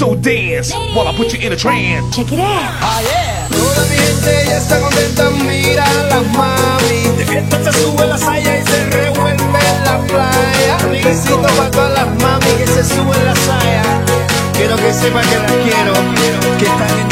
So dance while I put you in a trance. Check it out. Ah, yeah. Toda mi gente ya está contenta, mira las mami. De fiesta se sube la saya y se revuelve en la playa. Felicito para todas las mami que se suben la saya. Quiero que sepan que las quiero, que están en